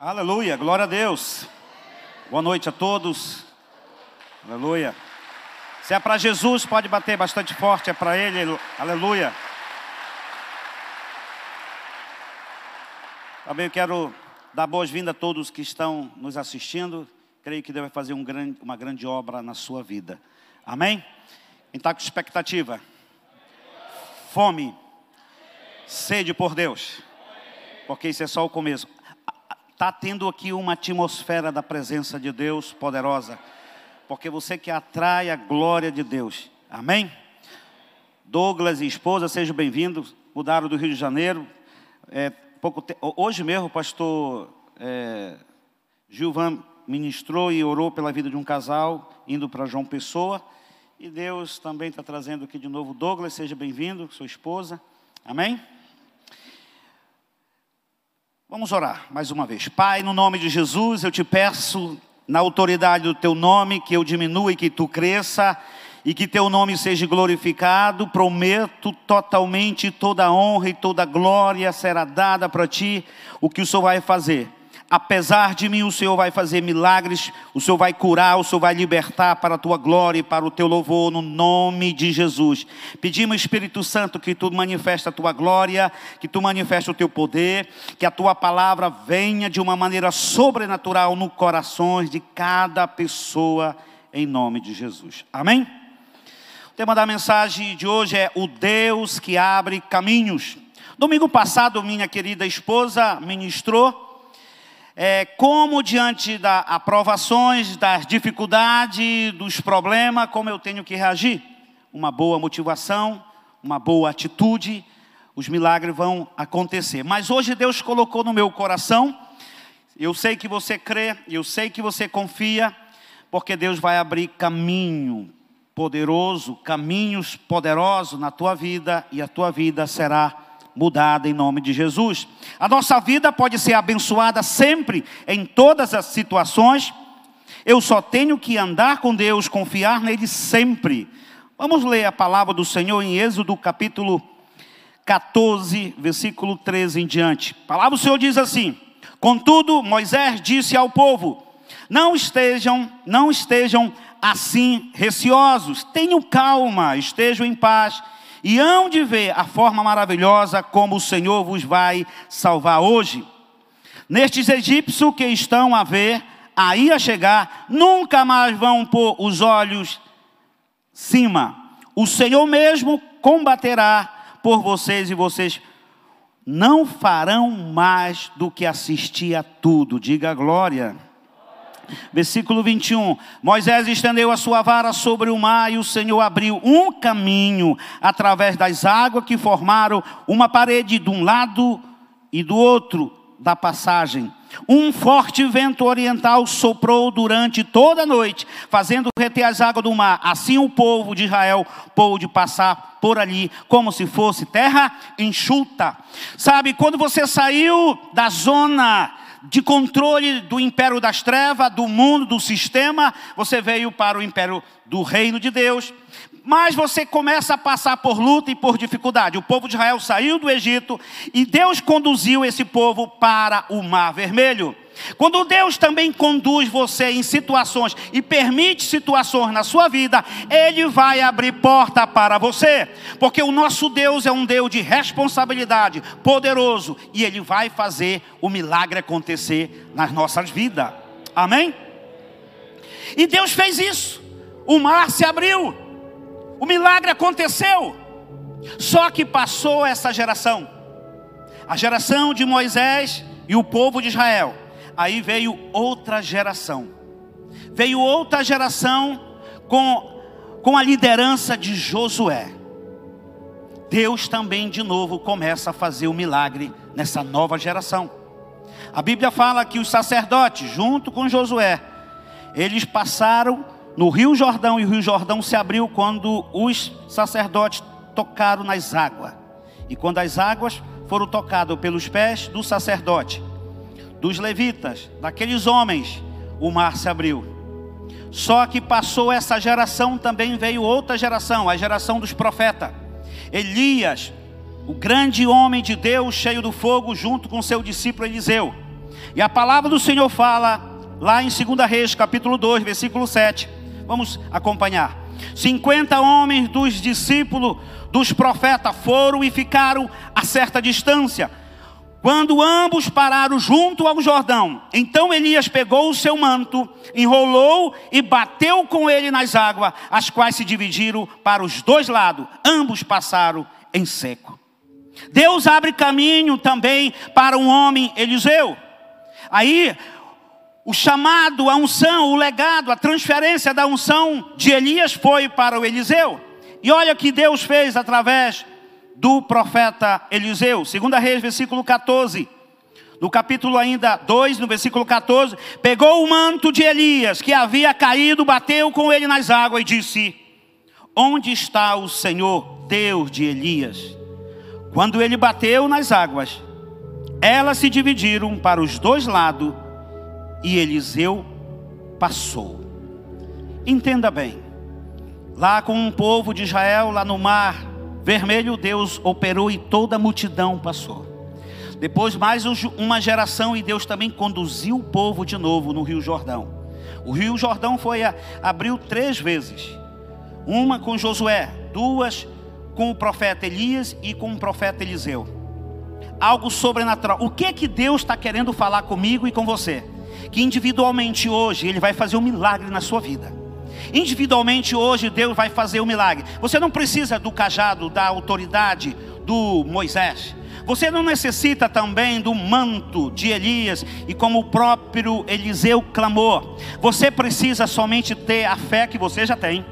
Aleluia, glória a Deus. Boa noite a todos. Aleluia. Se é para Jesus, pode bater bastante forte, é para Ele. Aleluia. Também eu quero dar boas-vindas a todos que estão nos assistindo. Creio que Deus vai fazer um grande, uma grande obra na sua vida. Amém? Quem está com expectativa? Fome, sede por Deus, porque isso é só o começo. Está tendo aqui uma atmosfera da presença de Deus poderosa, porque você que atrai a glória de Deus. Amém? Douglas e esposa, sejam bem-vindos. Mudaram do Rio de Janeiro. É, pouco te... Hoje mesmo o pastor é, Gilvan ministrou e orou pela vida de um casal indo para João Pessoa. E Deus também está trazendo aqui de novo Douglas, seja bem-vindo, sua esposa. Amém? Vamos orar mais uma vez. Pai, no nome de Jesus, eu te peço, na autoridade do teu nome, que eu diminua e que tu cresça, e que teu nome seja glorificado. Prometo totalmente toda a honra e toda a glória será dada para ti, o que o Senhor vai fazer apesar de mim, o Senhor vai fazer milagres, o Senhor vai curar, o Senhor vai libertar para a tua glória e para o teu louvor, no nome de Jesus. Pedimos, Espírito Santo, que tu manifeste a tua glória, que tu manifeste o teu poder, que a tua palavra venha de uma maneira sobrenatural no corações de cada pessoa, em nome de Jesus. Amém? O tema da mensagem de hoje é o Deus que abre caminhos. Domingo passado, minha querida esposa ministrou é, como diante das aprovações, das dificuldades, dos problemas, como eu tenho que reagir. Uma boa motivação, uma boa atitude, os milagres vão acontecer. Mas hoje Deus colocou no meu coração, eu sei que você crê, eu sei que você confia, porque Deus vai abrir caminho poderoso, caminhos poderosos na tua vida, e a tua vida será mudada em nome de Jesus. A nossa vida pode ser abençoada sempre, em todas as situações. Eu só tenho que andar com Deus, confiar nele sempre. Vamos ler a palavra do Senhor em Êxodo capítulo 14, versículo 13 em diante. A palavra do Senhor diz assim: Contudo, Moisés disse ao povo: Não estejam, não estejam assim receosos, tenham calma, estejam em paz e hão de ver a forma maravilhosa como o Senhor vos vai salvar hoje. Nestes egípcios que estão a ver, aí a chegar, nunca mais vão pôr os olhos cima. O Senhor mesmo combaterá por vocês e vocês não farão mais do que assistir a tudo. Diga glória. Versículo 21. Moisés estendeu a sua vara sobre o mar e o Senhor abriu um caminho através das águas que formaram uma parede de um lado e do outro da passagem. Um forte vento oriental soprou durante toda a noite, fazendo reter as águas do mar. Assim o povo de Israel pôde passar por ali, como se fosse terra enxuta. Sabe, quando você saiu da zona de controle do império das trevas, do mundo, do sistema, você veio para o império do reino de Deus. Mas você começa a passar por luta e por dificuldade. O povo de Israel saiu do Egito e Deus conduziu esse povo para o Mar Vermelho. Quando Deus também conduz você em situações e permite situações na sua vida, Ele vai abrir porta para você, porque o nosso Deus é um Deus de responsabilidade, poderoso, e Ele vai fazer o milagre acontecer nas nossas vidas. Amém? E Deus fez isso. O mar se abriu, o milagre aconteceu. Só que passou essa geração, a geração de Moisés e o povo de Israel aí veio outra geração. Veio outra geração com, com a liderança de Josué. Deus também de novo começa a fazer o milagre nessa nova geração. A Bíblia fala que os sacerdotes, junto com Josué, eles passaram no Rio Jordão e o Rio Jordão se abriu quando os sacerdotes tocaram nas águas. E quando as águas foram tocadas pelos pés do sacerdote, dos levitas, daqueles homens, o mar se abriu. Só que passou essa geração, também veio outra geração, a geração dos profetas. Elias, o grande homem de Deus, cheio do fogo, junto com seu discípulo Eliseu. E a palavra do Senhor fala lá em 2 Reis, capítulo 2, versículo 7. Vamos acompanhar. 50 homens dos discípulos dos profetas foram e ficaram a certa distância. Quando ambos pararam junto ao Jordão, então Elias pegou o seu manto, enrolou e bateu com ele nas águas, as quais se dividiram para os dois lados. Ambos passaram em seco. Deus abre caminho também para um homem, Eliseu. Aí, o chamado, a unção, o legado, a transferência da unção de Elias foi para o Eliseu. E olha o que Deus fez através do profeta Eliseu. 2 Reis, versículo 14. No capítulo ainda 2, no versículo 14, pegou o manto de Elias, que havia caído, bateu com ele nas águas e disse: Onde está o Senhor, Deus de Elias? Quando ele bateu nas águas, elas se dividiram para os dois lados e Eliseu passou. Entenda bem, lá com um povo de Israel, lá no mar, vermelho, Deus operou e toda a multidão passou. Depois, mais uma geração, e Deus também conduziu o povo de novo no Rio Jordão. O Rio Jordão foi a, abriu três vezes: uma com Josué, duas com o profeta Elias e com o profeta Eliseu. Algo sobrenatural. O que é que Deus está querendo falar comigo e com você? Que individualmente hoje Ele vai fazer um milagre na sua vida. Individualmente hoje Deus vai fazer o um milagre. Você não precisa do cajado, da autoridade do Moisés. Você não necessita também do manto de Elias e como o próprio Eliseu clamou. Você precisa somente ter a fé que você já tem.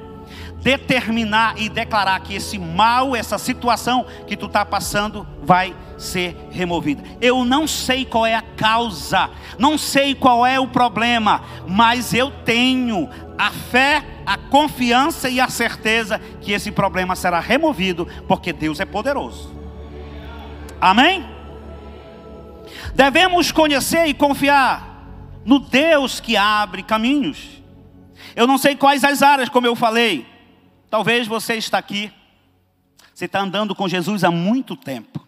Determinar e declarar que esse mal, essa situação que tu está passando, vai ser removida. Eu não sei qual é a causa, não sei qual é o problema, mas eu tenho a fé, a confiança e a certeza que esse problema será removido, porque Deus é poderoso. Amém? Devemos conhecer e confiar no Deus que abre caminhos. Eu não sei quais as áreas, como eu falei. Talvez você está aqui, você está andando com Jesus há muito tempo.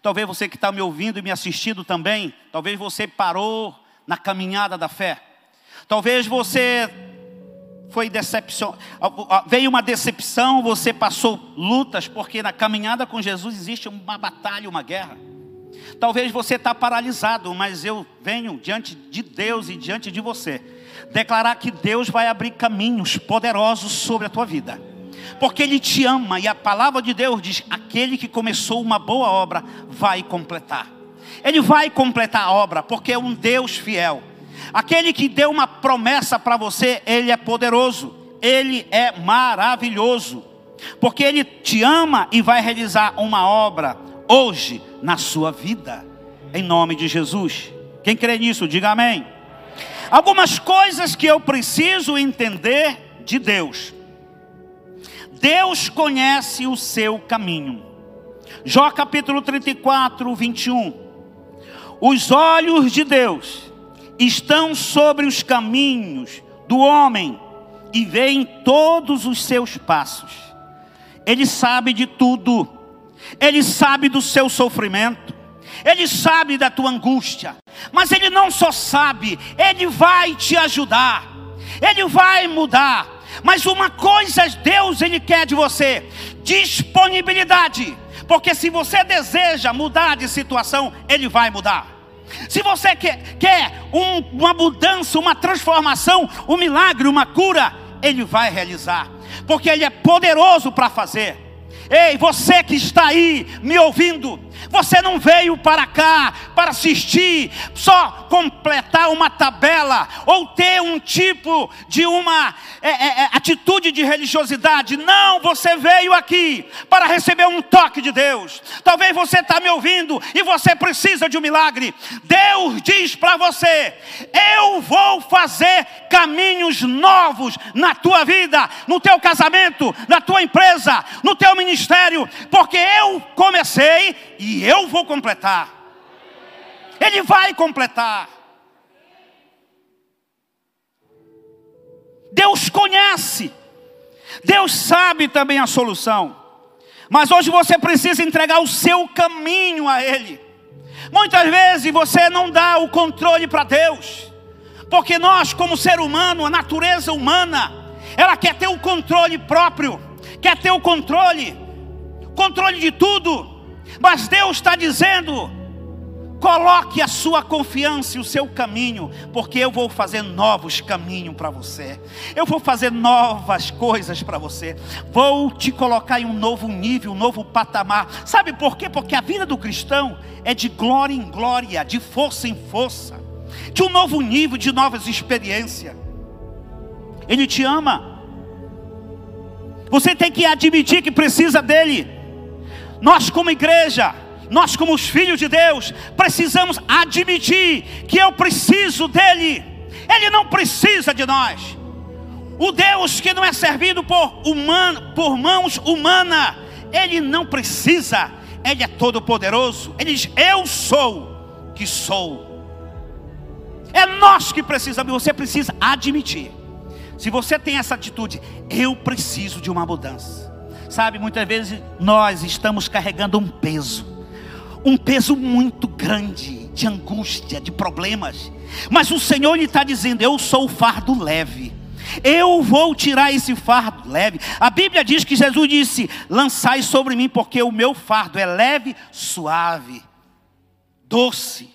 Talvez você que está me ouvindo e me assistindo também, talvez você parou na caminhada da fé. Talvez você foi decepção, veio uma decepção, você passou lutas, porque na caminhada com Jesus existe uma batalha, uma guerra. Talvez você está paralisado, mas eu venho diante de Deus e diante de você declarar que Deus vai abrir caminhos poderosos sobre a tua vida, porque Ele te ama e a palavra de Deus diz: aquele que começou uma boa obra vai completar. Ele vai completar a obra, porque é um Deus fiel. Aquele que deu uma promessa para você, ele é poderoso, ele é maravilhoso, porque ele te ama e vai realizar uma obra hoje na sua vida, em nome de Jesus. Quem crê nisso, diga amém. Algumas coisas que eu preciso entender de Deus. Deus conhece o seu caminho. Jó capítulo 34, 21. Os olhos de Deus estão sobre os caminhos do homem e veem todos os seus passos. Ele sabe de tudo. Ele sabe do seu sofrimento. Ele sabe da tua angústia. Mas ele não só sabe, ele vai te ajudar. Ele vai mudar. Mas uma coisa Deus ele quer de você: disponibilidade. Porque se você deseja mudar de situação, ele vai mudar. Se você quer, quer um, uma mudança, uma transformação, um milagre, uma cura, Ele vai realizar, porque Ele é poderoso para fazer. Ei, você que está aí me ouvindo, você não veio para cá para assistir, só completar uma tabela ou ter um tipo de uma é, é, é, atitude de religiosidade. Não, você veio aqui para receber um toque de Deus. Talvez você está me ouvindo e você precisa de um milagre. Deus diz para você: Eu vou fazer caminhos novos na tua vida, no teu casamento, na tua empresa, no teu ministério, porque eu comecei e eu vou completar. Ele vai completar. Deus conhece, Deus sabe também a solução, mas hoje você precisa entregar o seu caminho a Ele. Muitas vezes você não dá o controle para Deus, porque nós, como ser humano, a natureza humana, ela quer ter o controle próprio, quer ter o controle, controle de tudo, mas Deus está dizendo: Coloque a sua confiança e o seu caminho, porque eu vou fazer novos caminhos para você. Eu vou fazer novas coisas para você. Vou te colocar em um novo nível, um novo patamar. Sabe por quê? Porque a vida do cristão é de glória em glória, de força em força, de um novo nível, de novas experiências. Ele te ama. Você tem que admitir que precisa dele. Nós, como igreja, nós, como os filhos de Deus, precisamos admitir que eu preciso dEle, Ele não precisa de nós. O Deus que não é servido por, humano, por mãos humanas, Ele não precisa, Ele é todo-poderoso. Ele diz: Eu sou que sou. É nós que precisamos, você precisa admitir. Se você tem essa atitude, eu preciso de uma mudança. Sabe, muitas vezes nós estamos carregando um peso um peso muito grande de angústia, de problemas. Mas o Senhor lhe está dizendo: Eu sou o fardo leve. Eu vou tirar esse fardo leve. A Bíblia diz que Jesus disse: Lançai sobre mim, porque o meu fardo é leve, suave, doce.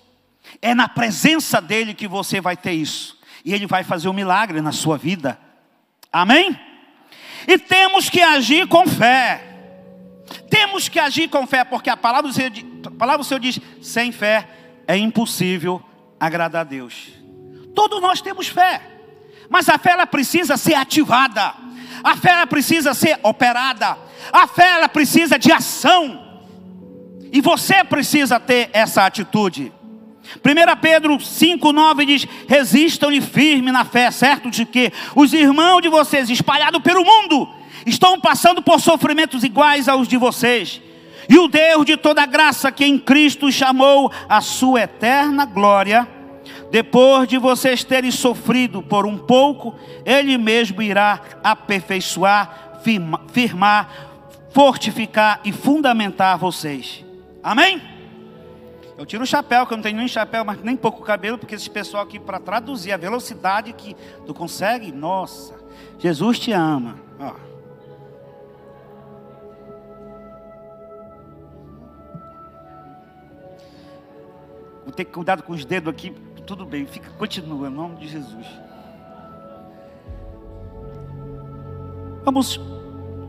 É na presença dEle que você vai ter isso. E Ele vai fazer um milagre na sua vida. Amém? E temos que agir com fé. Temos que agir com fé, porque a palavra do Senhor, a palavra do Senhor diz: sem fé é impossível agradar a Deus. Todos nós temos fé, mas a fé ela precisa ser ativada, a fé ela precisa ser operada, a fé ela precisa de ação, e você precisa ter essa atitude. 1 Pedro 5,9 diz: Resistam-lhe firme na fé, certo de que os irmãos de vocês, espalhados pelo mundo, estão passando por sofrimentos iguais aos de vocês. E o Deus de toda graça que em Cristo chamou a sua eterna glória, depois de vocês terem sofrido por um pouco, Ele mesmo irá aperfeiçoar, firmar, fortificar e fundamentar vocês. Amém? Eu tiro o chapéu, que eu não tenho nem chapéu, mas nem pouco cabelo, porque esse pessoal aqui, para traduzir a velocidade que tu consegue, nossa, Jesus te ama. Ó. Vou ter cuidado com os dedos aqui. Tudo bem, fica, continua, em nome de Jesus. Vamos,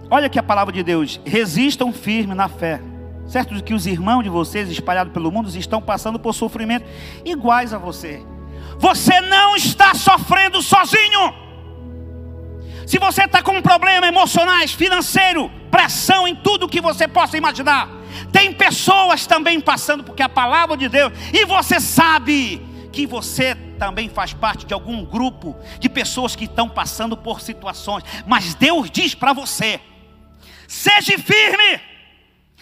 olha aqui a palavra de Deus. Resistam firme na fé. Certo que os irmãos de vocês espalhados pelo mundo estão passando por sofrimento iguais a você. Você não está sofrendo sozinho. Se você está com problemas emocionais, financeiro, pressão em tudo que você possa imaginar, tem pessoas também passando, porque a palavra de Deus, e você sabe que você também faz parte de algum grupo de pessoas que estão passando por situações, mas Deus diz para você: seja firme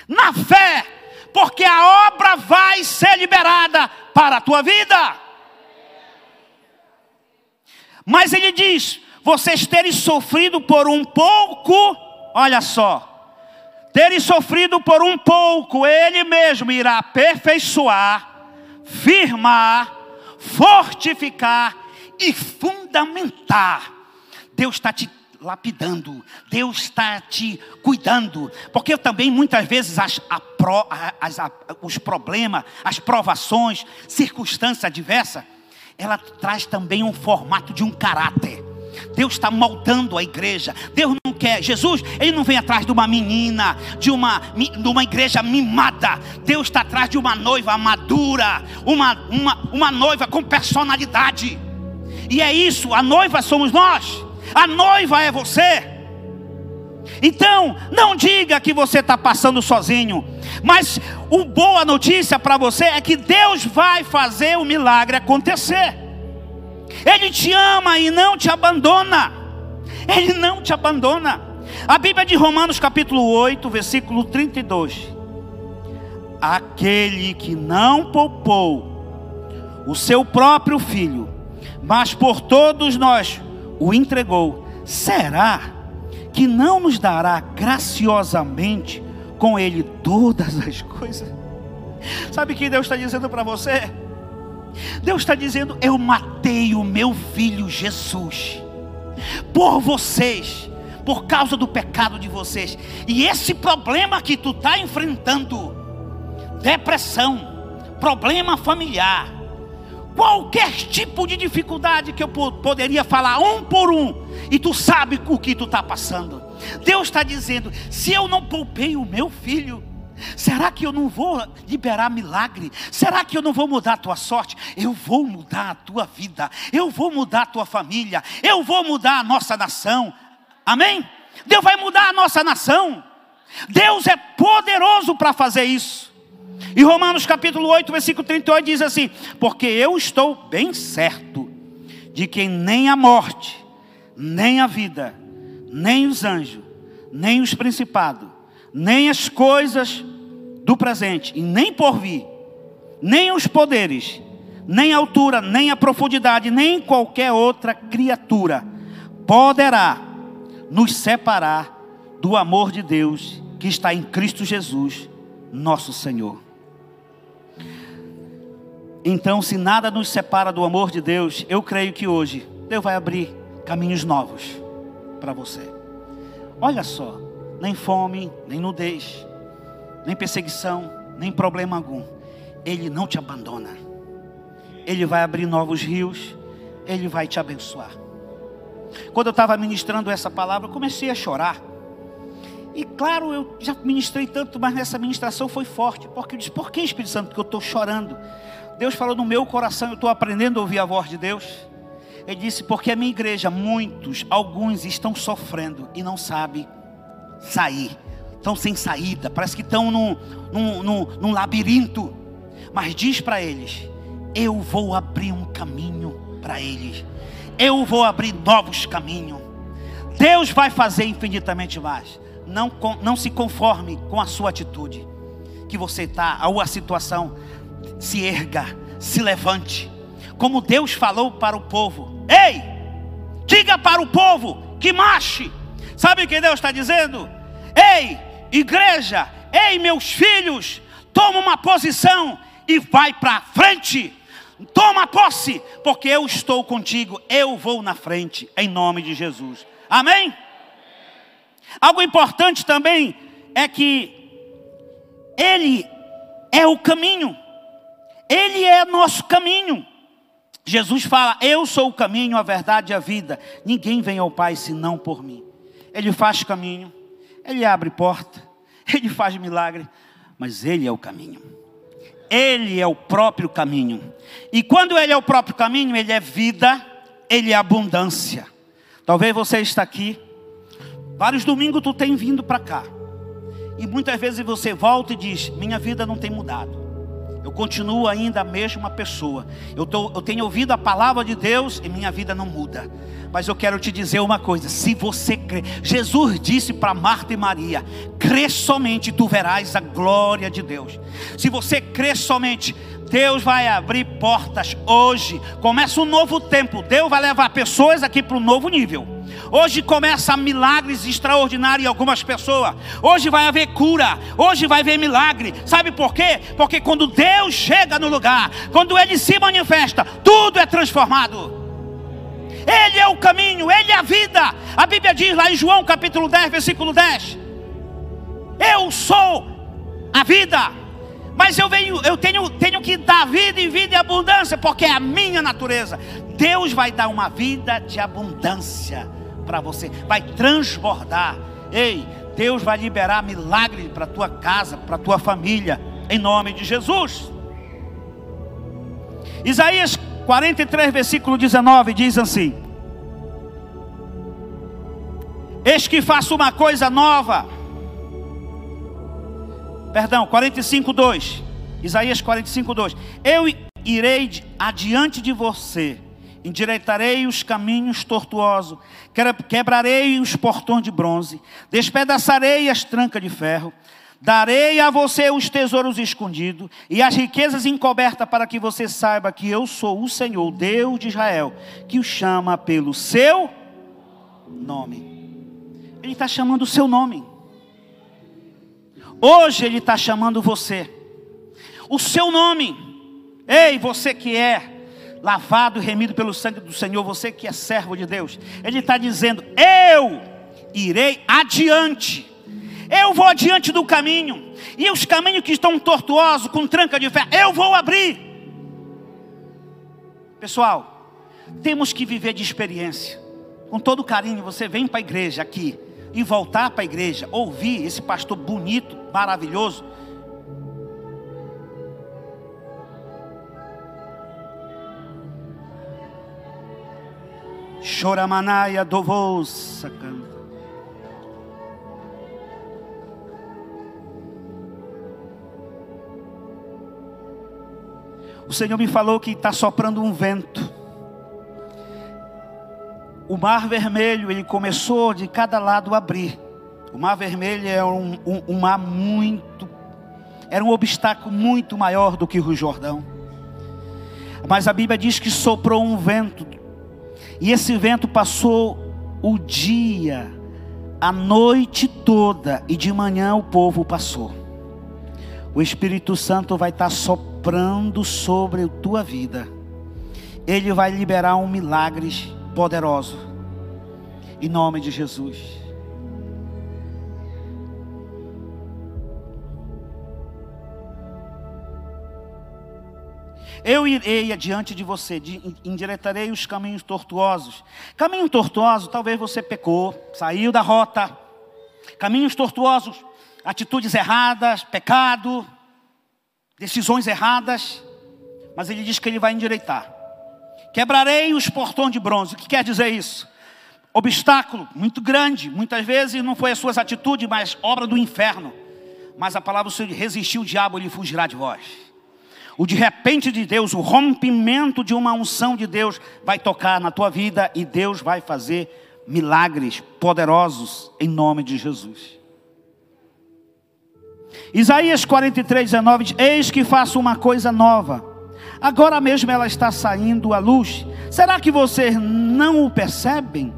na fé, porque a obra vai ser liberada para a tua vida. Mas ele diz: vocês terem sofrido por um pouco, olha só, terem sofrido por um pouco, Ele mesmo irá aperfeiçoar, firmar, fortificar e fundamentar. Deus está te lapidando, Deus está te cuidando, porque também muitas vezes as, a as, a, os problemas, as provações, circunstâncias adversas, ela traz também um formato de um caráter. Deus está moldando a igreja. Deus não quer. Jesus, ele não vem atrás de uma menina, de uma, de uma igreja mimada. Deus está atrás de uma noiva madura, uma, uma, uma noiva com personalidade. E é isso, a noiva somos nós. A noiva é você. Então, não diga que você está passando sozinho. Mas o boa notícia para você é que Deus vai fazer o milagre acontecer. Ele te ama e não te abandona. Ele não te abandona. A Bíblia de Romanos, capítulo 8, versículo 32. Aquele que não poupou o seu próprio filho, mas por todos nós o entregou, será que não nos dará graciosamente com ele todas as coisas? Sabe o que Deus está dizendo para você? Deus está dizendo: Eu matei o meu filho Jesus por vocês, por causa do pecado de vocês. E esse problema que tu está enfrentando, depressão, problema familiar, qualquer tipo de dificuldade que eu poderia falar um por um, e tu sabe o que tu está passando. Deus está dizendo: se eu não poupei o meu filho, Será que eu não vou liberar milagre? Será que eu não vou mudar a tua sorte? Eu vou mudar a tua vida, eu vou mudar a tua família, eu vou mudar a nossa nação. Amém? Deus vai mudar a nossa nação. Deus é poderoso para fazer isso. E Romanos capítulo 8, versículo 38 diz assim: Porque eu estou bem certo de que nem a morte, nem a vida, nem os anjos, nem os principados, nem as coisas do presente, e nem por vir, nem os poderes, nem a altura, nem a profundidade, nem qualquer outra criatura poderá nos separar do amor de Deus que está em Cristo Jesus, nosso Senhor. Então, se nada nos separa do amor de Deus, eu creio que hoje Deus vai abrir caminhos novos para você. Olha só, nem fome, nem nudez, nem perseguição, nem problema algum. Ele não te abandona. Ele vai abrir novos rios, ele vai te abençoar. Quando eu estava ministrando essa palavra, comecei a chorar. E claro, eu já ministrei tanto, mas nessa ministração foi forte. Porque eu disse, por que Espírito Santo que eu estou chorando? Deus falou no meu coração, eu estou aprendendo a ouvir a voz de Deus. Ele disse, porque a minha igreja, muitos, alguns estão sofrendo e não sabem sair. Estão sem saída, parece que estão num, num, num, num labirinto. Mas diz para eles: Eu vou abrir um caminho para eles. Eu vou abrir novos caminhos. Deus vai fazer infinitamente mais. Não, não se conforme com a sua atitude. Que você está, ou a situação, se erga, se levante. Como Deus falou para o povo: Ei, diga para o povo que marche. Sabe o que Deus está dizendo? Ei, igreja, ei, meus filhos, toma uma posição e vai para frente. Toma posse, porque eu estou contigo, eu vou na frente, em nome de Jesus. Amém? Algo importante também é que Ele é o caminho, Ele é nosso caminho. Jesus fala: Eu sou o caminho, a verdade e a vida. Ninguém vem ao Pai senão por mim. Ele faz caminho, Ele abre porta, Ele faz milagre, mas Ele é o caminho. Ele é o próprio caminho. E quando Ele é o próprio caminho, Ele é vida, Ele é abundância. Talvez você está aqui, vários domingos tu tem vindo para cá. E muitas vezes você volta e diz: Minha vida não tem mudado. Eu continuo ainda a mesma pessoa. Eu, tô, eu tenho ouvido a palavra de Deus e minha vida não muda. Mas eu quero te dizer uma coisa: se você crê, Jesus disse para Marta e Maria: crê somente, tu verás a glória de Deus. Se você crê somente, Deus vai abrir portas hoje. Começa um novo tempo. Deus vai levar pessoas aqui para um novo nível. Hoje começa milagres extraordinários em algumas pessoas. Hoje vai haver cura. Hoje vai haver milagre. Sabe por quê? Porque quando Deus chega no lugar, quando Ele se manifesta, tudo é transformado. Ele é o caminho, Ele é a vida. A Bíblia diz lá em João capítulo 10, versículo 10: Eu sou a vida. Mas eu, venho, eu tenho, tenho que dar vida e vida e abundância, porque é a minha natureza. Deus vai dar uma vida de abundância para você, vai transbordar. Ei, Deus vai liberar milagre para tua casa, para tua família, em nome de Jesus. Isaías 43, versículo 19 diz assim: Eis que faço uma coisa nova. Perdão, 45, 2. Isaías 45, 2. Eu irei adiante de você, endireitarei os caminhos tortuosos, quebrarei os portões de bronze, despedaçarei as trancas de ferro Darei a você os tesouros escondidos e as riquezas encobertas, para que você saiba que eu sou o Senhor, Deus de Israel, que o chama pelo seu nome. Ele está chamando o seu nome. Hoje Ele está chamando você. o seu nome. Ei, você que é lavado e remido pelo sangue do Senhor, você que é servo de Deus, Ele está dizendo: Eu irei adiante, eu vou adiante do caminho, e os caminhos que estão tortuosos, com tranca de fé, eu vou abrir. Pessoal, temos que viver de experiência, com todo carinho. Você vem para a igreja aqui e voltar para a igreja, ouvir esse pastor bonito, maravilhoso, Choramanaia dovosa canta. O Senhor me falou que está soprando um vento. O mar vermelho, ele começou de cada lado a abrir. O mar vermelho é um, um, um mar muito, era um obstáculo muito maior do que o Jordão. Mas a Bíblia diz que soprou um vento e esse vento passou o dia, a noite toda, e de manhã o povo passou. O Espírito Santo vai estar soprando sobre a tua vida. Ele vai liberar um milagre poderoso. Em nome de Jesus. Eu irei adiante de você, endireitarei os caminhos tortuosos. Caminho tortuoso, talvez você pecou, saiu da rota. Caminhos tortuosos, atitudes erradas, pecado, decisões erradas. Mas ele diz que ele vai endireitar. Quebrarei os portões de bronze. O que quer dizer isso? Obstáculo muito grande. Muitas vezes não foi as suas atitudes, mas obra do inferno. Mas a palavra do Senhor resistiu o diabo, ele fugirá de vós o de repente de Deus, o rompimento de uma unção de Deus vai tocar na tua vida e Deus vai fazer milagres poderosos em nome de Jesus. Isaías 43, 19 diz: Eis que faço uma coisa nova, agora mesmo ela está saindo à luz. Será que vocês não o percebem?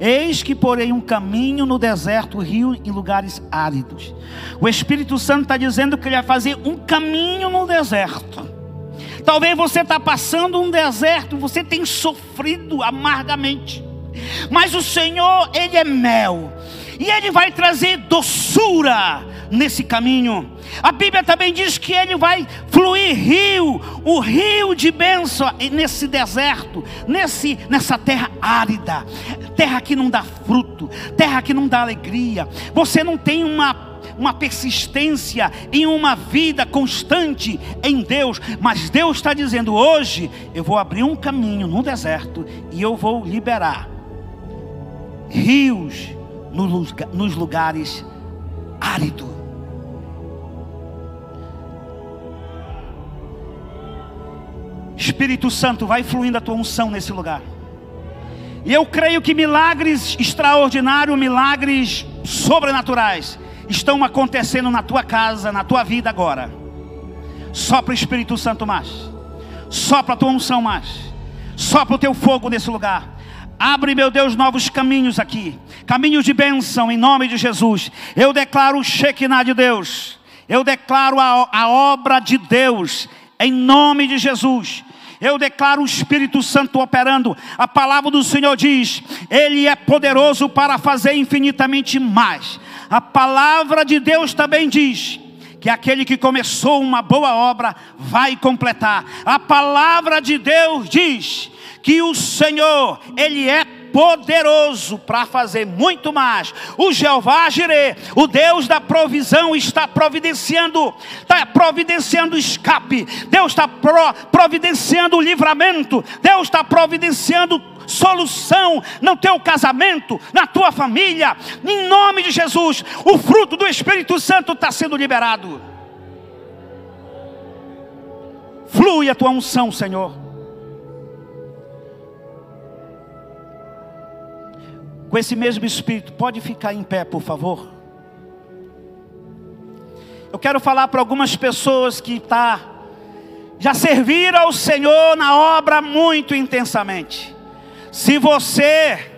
Eis que porei um caminho no deserto, rio em lugares áridos. O Espírito Santo está dizendo que ele vai fazer um caminho no deserto. Talvez você está passando um deserto, você tem sofrido amargamente. Mas o Senhor, Ele é mel. E Ele vai trazer doçura nesse caminho. A Bíblia também diz que ele vai fluir rio, o rio de bênção nesse deserto, nesse, nessa terra árida, terra que não dá fruto, terra que não dá alegria. Você não tem uma uma persistência em uma vida constante em Deus, mas Deus está dizendo: hoje eu vou abrir um caminho no deserto e eu vou liberar rios nos lugares áridos. Espírito Santo, vai fluindo a tua unção nesse lugar. E eu creio que milagres extraordinários, milagres sobrenaturais, estão acontecendo na tua casa, na tua vida agora. Sopra o Espírito Santo mais. Sopra a tua unção mais. Sopra o teu fogo nesse lugar. Abre, meu Deus, novos caminhos aqui. Caminhos de bênção em nome de Jesus. Eu declaro o Shekinah de Deus. Eu declaro a, a obra de Deus em nome de Jesus. Eu declaro o Espírito Santo operando. A palavra do Senhor diz: Ele é poderoso para fazer infinitamente mais. A palavra de Deus também diz que aquele que começou uma boa obra vai completar. A palavra de Deus diz que o Senhor, Ele é poderoso para fazer muito mais. O Jeová Jireh, o Deus da provisão, está providenciando, está providenciando escape. Deus está pro, providenciando o livramento. Deus está providenciando solução no teu casamento, na tua família. Em nome de Jesus, o fruto do Espírito Santo está sendo liberado. Flui a tua unção, Senhor. Com esse mesmo espírito, pode ficar em pé, por favor? Eu quero falar para algumas pessoas que tá, já serviram ao Senhor na obra muito intensamente. Se você,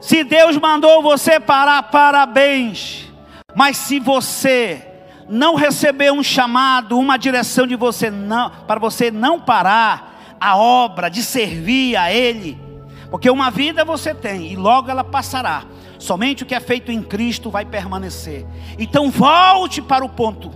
se Deus mandou você parar, parabéns. Mas se você não receber um chamado, uma direção de você não, para você não parar a obra de servir a Ele, porque uma vida você tem e logo ela passará. Somente o que é feito em Cristo vai permanecer. Então volte para o ponto.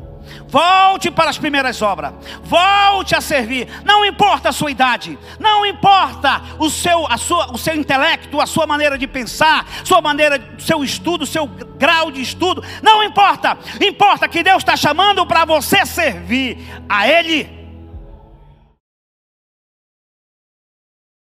Volte para as primeiras obras. Volte a servir. Não importa a sua idade. Não importa o seu, a sua, o seu intelecto, a sua maneira de pensar, sua maneira, seu estudo, seu grau de estudo. Não importa. Importa que Deus está chamando para você servir a Ele.